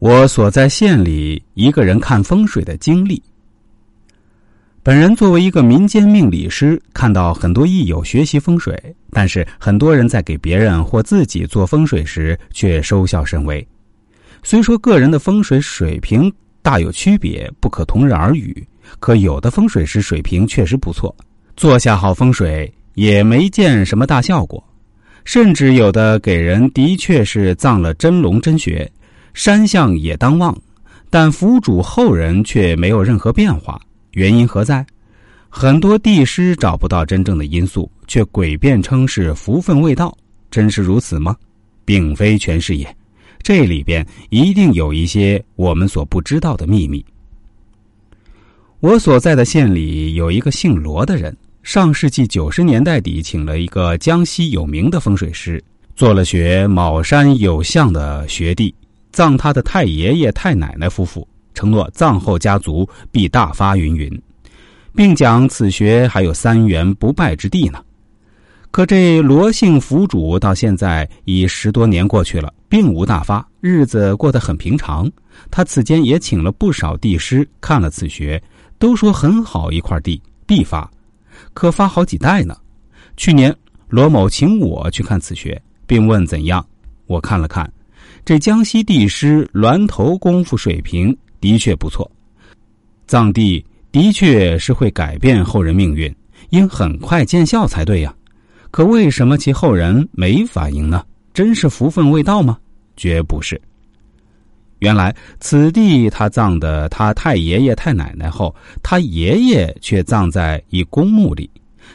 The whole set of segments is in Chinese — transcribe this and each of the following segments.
我所在县里一个人看风水的经历。本人作为一个民间命理师，看到很多益友学习风水，但是很多人在给别人或自己做风水时却收效甚微。虽说个人的风水水平大有区别，不可同日而语，可有的风水师水平确实不错，做下好风水也没见什么大效果，甚至有的给人的确是葬了真龙真穴。山相也当旺，但福主后人却没有任何变化，原因何在？很多地师找不到真正的因素，却诡辩称是福分未到，真是如此吗？并非全是也，这里边一定有一些我们所不知道的秘密。我所在的县里有一个姓罗的人，上世纪九十年代底请了一个江西有名的风水师，做了学卯山有相的学弟。葬他的太爷爷太奶奶夫妇，承诺葬后家族必大发云云，并讲此穴还有三元不败之地呢。可这罗姓府主到现在已十多年过去了，并无大发，日子过得很平常。他此间也请了不少地师看了此穴，都说很好一块地必发，可发好几代呢。去年罗某请我去看此穴，并问怎样，我看了看。这江西地师峦头功夫水平的确不错，藏地的确是会改变后人命运，应很快见效才对呀。可为什么其后人没反应呢？真是福分未到吗？绝不是。原来此地他葬的他太爷爷太奶奶后，他爷爷却葬在一公墓里，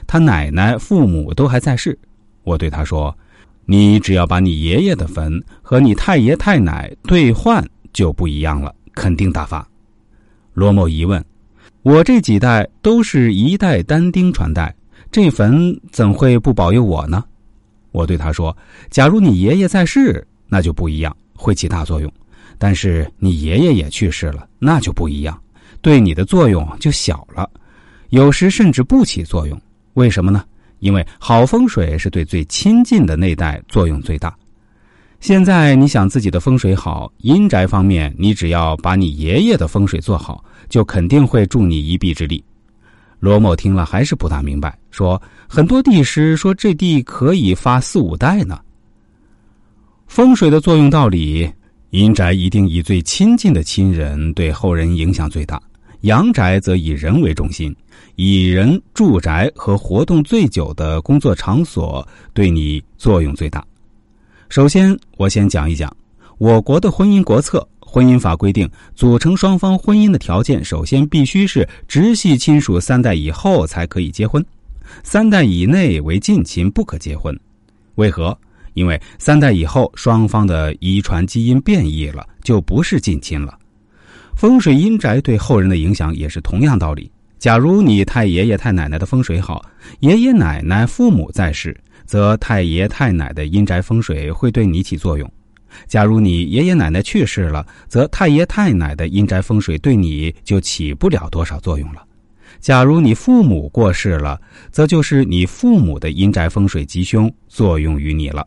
他奶奶父母都还在世。我对他说。你只要把你爷爷的坟和你太爷太奶兑换，就不一样了，肯定大发。罗某疑问：我这几代都是一代单丁传代，这坟怎会不保佑我呢？我对他说：假如你爷爷在世，那就不一样，会起大作用；但是你爷爷也去世了，那就不一样，对你的作用就小了，有时甚至不起作用。为什么呢？因为好风水是对最亲近的那代作用最大。现在你想自己的风水好，阴宅方面你只要把你爷爷的风水做好，就肯定会助你一臂之力。罗某听了还是不大明白，说很多地师说这地可以发四五代呢。风水的作用道理，阴宅一定以最亲近的亲人对后人影响最大。阳宅则以人为中心，以人住宅和活动最久的工作场所对你作用最大。首先，我先讲一讲我国的婚姻国策。婚姻法规定，组成双方婚姻的条件，首先必须是直系亲属三代以后才可以结婚，三代以内为近亲不可结婚。为何？因为三代以后，双方的遗传基因变异了，就不是近亲了。风水阴宅对后人的影响也是同样道理。假如你太爷爷太奶奶的风水好，爷爷奶奶父母在世，则太爷太奶的阴宅风水会对你起作用；假如你爷爷奶奶去世了，则太爷太奶的阴宅风水对你就起不了多少作用了。假如你父母过世了，则就是你父母的阴宅风水吉凶作用于你了。